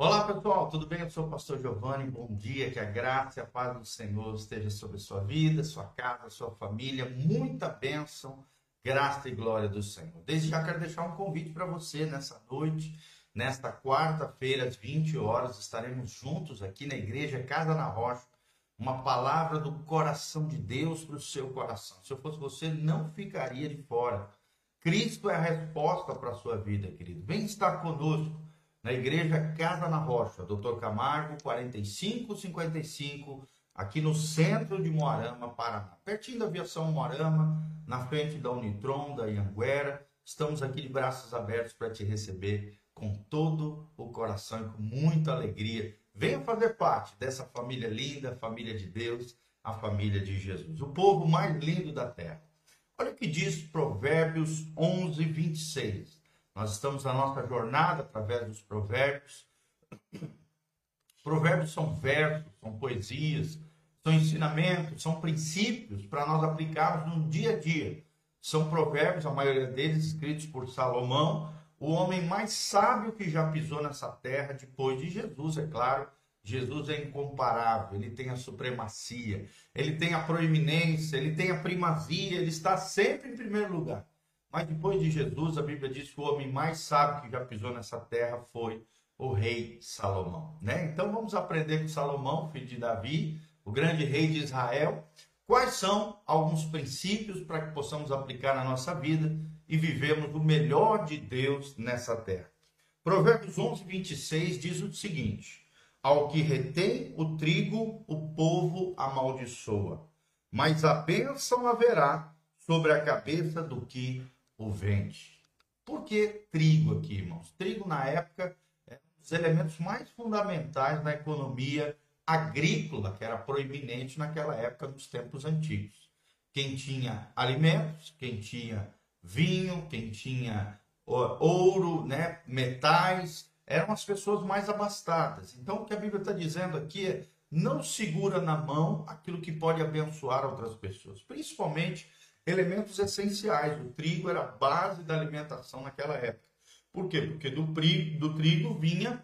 Olá pessoal, tudo bem? Eu sou o pastor Giovanni. Bom dia, que a graça e a paz do Senhor esteja sobre a sua vida, sua casa, sua família. Muita bênção, graça e glória do Senhor. Desde já quero deixar um convite para você nessa noite, nesta quarta-feira, às 20 horas, estaremos juntos aqui na igreja Casa na Rocha. Uma palavra do coração de Deus para o seu coração. Se eu fosse você, não ficaria de fora. Cristo é a resposta para a sua vida, querido. Vem estar conosco na igreja Casa na Rocha, Dr. Camargo, 4555, aqui no centro de Moarama, Paraná. Pertinho da aviação Moarama, na frente da Unitron, da Ianguera. Estamos aqui de braços abertos para te receber com todo o coração e com muita alegria. Venha fazer parte dessa família linda, família de Deus, a família de Jesus, o povo mais lindo da terra. Olha o que diz Provérbios 11, 26. Nós estamos na nossa jornada através dos provérbios. Provérbios são versos, são poesias, são ensinamentos, são princípios para nós aplicarmos no dia a dia. São provérbios, a maioria deles escritos por Salomão, o homem mais sábio que já pisou nessa terra depois de Jesus, é claro. Jesus é incomparável, ele tem a supremacia, ele tem a proeminência, ele tem a primazia, ele está sempre em primeiro lugar. Mas depois de Jesus, a Bíblia diz que o homem mais sábio que já pisou nessa terra foi o rei Salomão. Né? Então vamos aprender com Salomão, filho de Davi, o grande rei de Israel, quais são alguns princípios para que possamos aplicar na nossa vida e vivemos o melhor de Deus nessa terra. Provérbios 11, 26 diz o seguinte: Ao que retém o trigo, o povo amaldiçoa, mas a bênção haverá sobre a cabeça do que o vende. Por que trigo aqui, irmãos? Trigo, na época, é um dos elementos mais fundamentais na economia agrícola, que era proeminente naquela época, nos tempos antigos. Quem tinha alimentos, quem tinha vinho, quem tinha ouro, né, metais, eram as pessoas mais abastadas. Então, o que a Bíblia está dizendo aqui é não segura na mão aquilo que pode abençoar outras pessoas, principalmente elementos essenciais. O trigo era a base da alimentação naquela época. Por quê? Porque do, do trigo vinha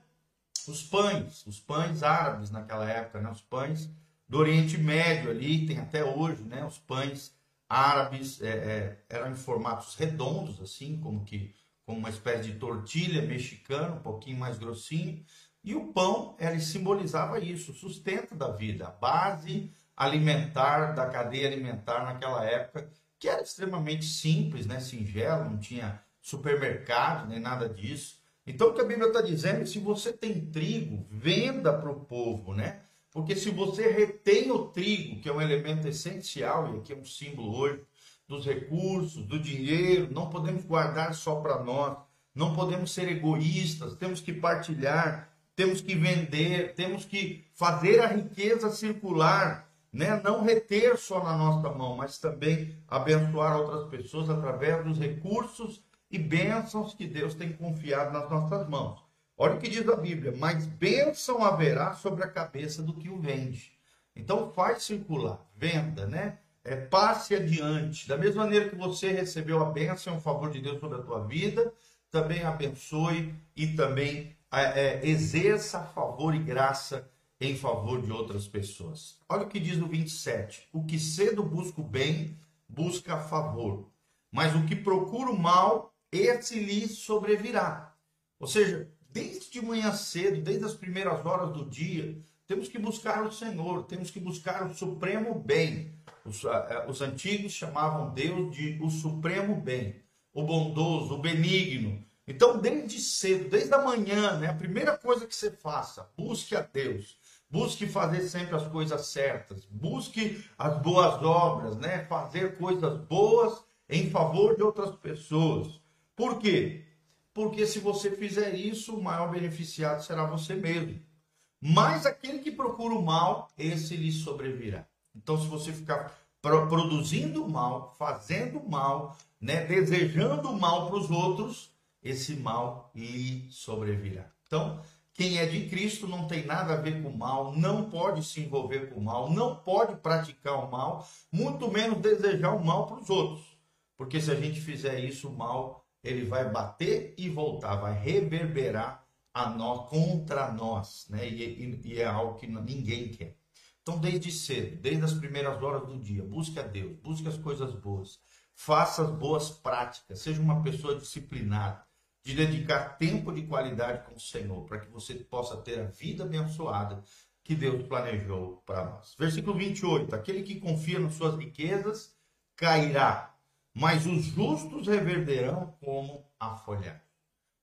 os pães, os pães árabes naquela época, né? os pães do Oriente Médio ali, tem até hoje, né? os pães árabes é, é, eram em formatos redondos, assim, como que como uma espécie de tortilha mexicana, um pouquinho mais grossinho. E o pão, ele simbolizava isso, o sustento da vida, a base alimentar da cadeia alimentar naquela época que era extremamente simples, né, singelo, não tinha supermercado nem nada disso. Então o que a Bíblia está dizendo é se você tem trigo, venda para o povo, né? Porque se você retém o trigo, que é um elemento essencial, e aqui é um símbolo hoje, dos recursos, do dinheiro, não podemos guardar só para nós, não podemos ser egoístas, temos que partilhar, temos que vender, temos que fazer a riqueza circular né? não reter só na nossa mão, mas também abençoar outras pessoas através dos recursos e bênçãos que Deus tem confiado nas nossas mãos. Olha o que diz a Bíblia: mais bênção haverá sobre a cabeça do que o vende. Então faz circular, venda, né? É, passe adiante. Da mesma maneira que você recebeu a bênção o favor de Deus sobre a tua vida, também abençoe e também é, é, exerça favor e graça em favor de outras pessoas. Olha o que diz no 27. O que cedo busca o bem, busca favor. Mas o que procura o mal, esse lhe sobrevirá. Ou seja, desde de manhã cedo, desde as primeiras horas do dia, temos que buscar o Senhor, temos que buscar o supremo bem. Os, uh, os antigos chamavam Deus de o supremo bem, o bondoso, o benigno. Então, desde cedo, desde a manhã, né, a primeira coisa que você faça, busque a Deus. Busque fazer sempre as coisas certas. Busque as boas obras, né? Fazer coisas boas em favor de outras pessoas. Por quê? Porque se você fizer isso, o maior beneficiado será você mesmo. Mas aquele que procura o mal, esse lhe sobrevirá. Então, se você ficar produzindo mal, fazendo mal, né, desejando mal para os outros, esse mal lhe sobrevirá. Então, quem é de Cristo não tem nada a ver com o mal, não pode se envolver com o mal, não pode praticar o mal, muito menos desejar o mal para os outros. Porque se a gente fizer isso, o mal ele vai bater e voltar, vai reverberar a nós, contra nós, né? E, e, e é algo que ninguém quer. Então, desde cedo, desde as primeiras horas do dia, busque a Deus, busque as coisas boas, faça as boas práticas, seja uma pessoa disciplinada, de dedicar tempo de qualidade com o Senhor, para que você possa ter a vida abençoada que Deus planejou para nós. Versículo 28: Aquele que confia nas suas riquezas cairá, mas os justos reverderão como a folhagem.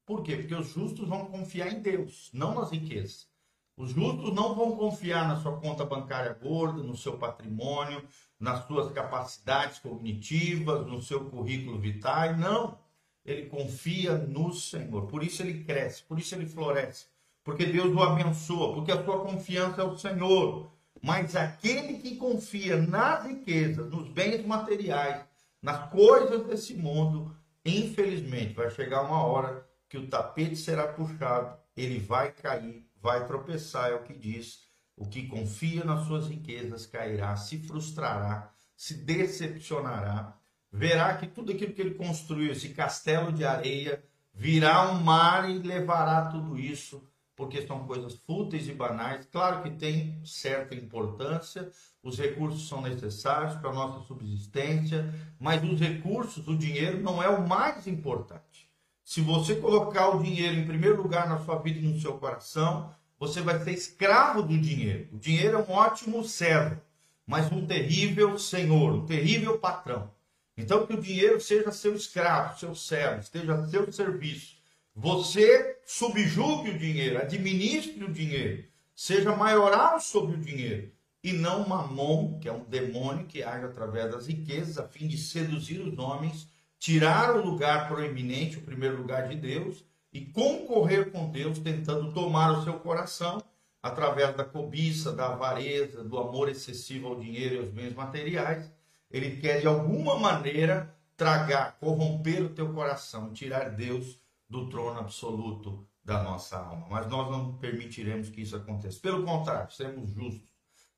Por quê? Porque os justos vão confiar em Deus, não nas riquezas. Os justos não vão confiar na sua conta bancária gorda, no seu patrimônio, nas suas capacidades cognitivas, no seu currículo vitae. Não. Ele confia no Senhor. Por isso ele cresce, por isso ele floresce. Porque Deus o abençoa, porque a sua confiança é o Senhor. Mas aquele que confia nas riquezas, nos bens materiais, nas coisas desse mundo, infelizmente vai chegar uma hora que o tapete será puxado, ele vai cair vai tropeçar, é o que diz. O que confia nas suas riquezas cairá, se frustrará, se decepcionará, verá que tudo aquilo que ele construiu, esse castelo de areia, virá um mar e levará tudo isso, porque são coisas fúteis e banais. Claro que tem certa importância, os recursos são necessários para a nossa subsistência, mas os recursos, o dinheiro, não é o mais importante. Se você colocar o dinheiro em primeiro lugar na sua vida e no seu coração, você vai ser escravo do dinheiro. O dinheiro é um ótimo servo, mas um terrível senhor, um terrível patrão. Então, que o dinheiro seja seu escravo, seu servo, esteja a seu serviço. Você subjugue o dinheiro, administre o dinheiro, seja maioral sobre o dinheiro, e não mamon, que é um demônio que age através das riquezas, a fim de seduzir os homens tirar o lugar proeminente, o primeiro lugar de Deus, e concorrer com Deus, tentando tomar o seu coração através da cobiça, da avareza, do amor excessivo ao dinheiro e aos bens materiais. Ele quer de alguma maneira tragar, corromper o teu coração, tirar Deus do trono absoluto da nossa alma. Mas nós não permitiremos que isso aconteça. Pelo contrário, seremos justos.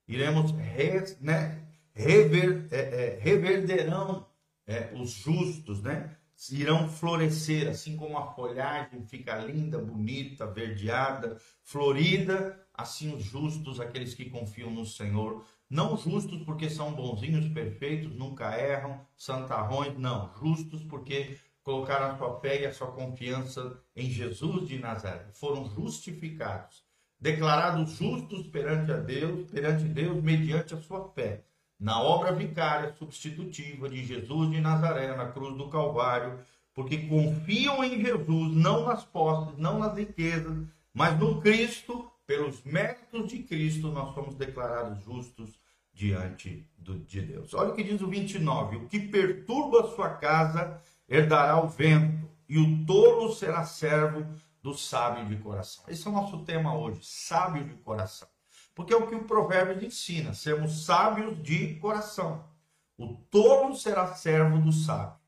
Iremos re, né, rever, é, é, reverderão é, os justos, né? Irão florescer, assim como a folhagem fica linda, bonita, verdeada, florida, assim os justos, aqueles que confiam no Senhor, não justos porque são bonzinhos, perfeitos, nunca erram, santarrões, não, justos porque colocaram a sua fé e a sua confiança em Jesus de Nazaré, foram justificados, declarados justos perante a Deus, perante Deus mediante a sua fé na obra vicária substitutiva de Jesus de Nazaré na cruz do Calvário, porque confiam em Jesus, não nas posses, não nas riquezas, mas no Cristo, pelos méritos de Cristo, nós somos declarados justos diante de Deus. Olha o que diz o 29: O que perturba a sua casa herdará o vento, e o tolo será servo do sábio de coração. Esse é o nosso tema hoje: sábio de coração. Porque é o que o provérbio ensina: sermos sábios de coração. O tolo será servo do sábio.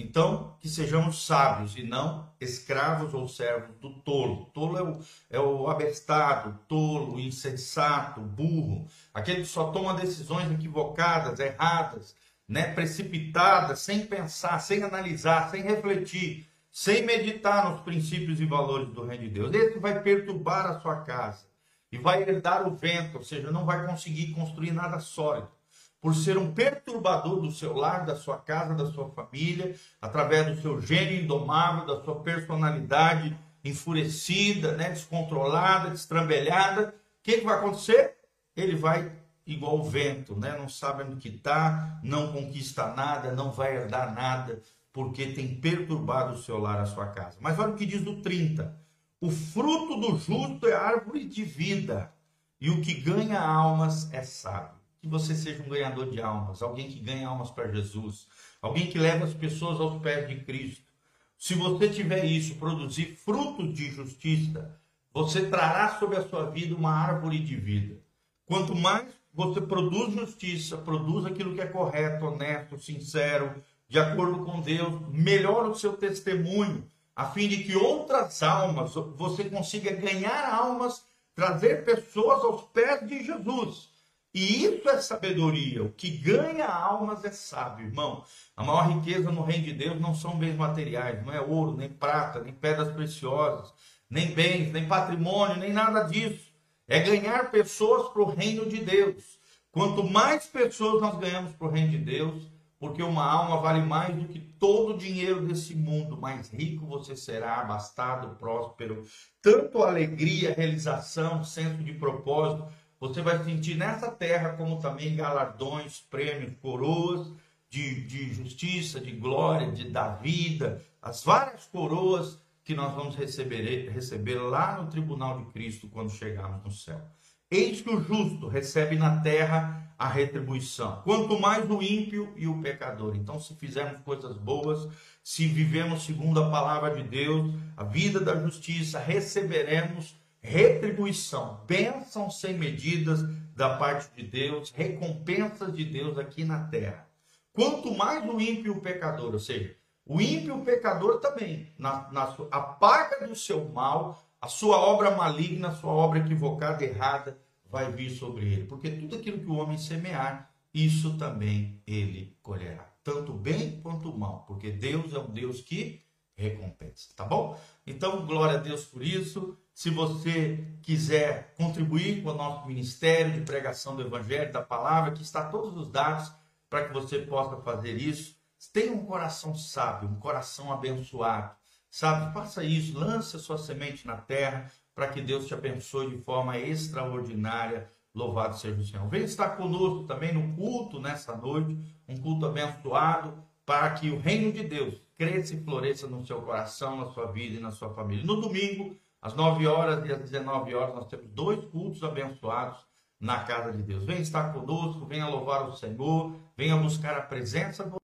Então, que sejamos sábios e não escravos ou servos do tolo. Tolo é o, é o abestado, tolo, insensato, burro, aquele que só toma decisões equivocadas, erradas, né, precipitadas, sem pensar, sem analisar, sem refletir, sem meditar nos princípios e valores do reino de Deus. Esse vai perturbar a sua casa e vai herdar o vento, ou seja, não vai conseguir construir nada sólido. Por ser um perturbador do seu lar, da sua casa, da sua família, através do seu gênio indomável, da sua personalidade enfurecida, né, descontrolada, destrambelhada, o que, que vai acontecer? Ele vai igual o vento, né? não sabe onde que está, não conquista nada, não vai herdar nada, porque tem perturbado o seu lar, a sua casa. Mas olha o que diz o 30. O fruto do justo é árvore de vida, e o que ganha almas é sábio. Que você seja um ganhador de almas, alguém que ganha almas para Jesus, alguém que leva as pessoas aos pés de Cristo. Se você tiver isso, produzir frutos de justiça, você trará sobre a sua vida uma árvore de vida. Quanto mais você produz justiça, produz aquilo que é correto, honesto, sincero, de acordo com Deus, melhora o seu testemunho a fim de que outras almas, você consiga ganhar almas, trazer pessoas aos pés de Jesus. E isso é sabedoria. O que ganha almas é sábio, irmão. A maior riqueza no reino de Deus não são bens materiais, não é ouro, nem prata, nem pedras preciosas. nem bens, nem patrimônio, nem nada disso. É ganhar pessoas para o reino de Deus. Quanto mais pessoas nós ganhamos para o reino de Deus, porque uma alma vale mais do que todo o dinheiro desse mundo. Mais rico você será, abastado, próspero. Tanto alegria, realização, senso de propósito, você vai sentir nessa terra, como também galardões, prêmios, coroas de, de justiça, de glória, de, da vida, as várias coroas que nós vamos receber, receber lá no tribunal de Cristo quando chegarmos no céu. Eis que o justo recebe na terra a retribuição, quanto mais o ímpio e o pecador. Então, se fizermos coisas boas, se vivemos segundo a palavra de Deus, a vida da justiça, receberemos retribuição, bênçãos sem medidas da parte de Deus, recompensas de Deus aqui na terra. Quanto mais o ímpio o pecador, ou seja, o ímpio o pecador também, na, na a paga do seu mal, a sua obra maligna, a sua obra equivocada, errada, vai vir sobre ele. Porque tudo aquilo que o homem semear, isso também ele colherá. Tanto bem quanto mal. Porque Deus é um Deus que recompensa. Tá bom? Então, glória a Deus por isso. Se você quiser contribuir com o nosso ministério de pregação do Evangelho, da palavra, que está todos os dados para que você possa fazer isso. Tenha um coração sábio, um coração abençoado. Sabe, faça isso, lance a sua semente na terra para que Deus te abençoe de forma extraordinária. Louvado seja o Senhor. Venha estar conosco também no culto nessa noite, um culto abençoado, para que o reino de Deus cresça e floresça no seu coração, na sua vida e na sua família. No domingo, às 9 horas e às 19 horas, nós temos dois cultos abençoados na casa de Deus. Venha estar conosco, venha louvar o Senhor, venha buscar a presença do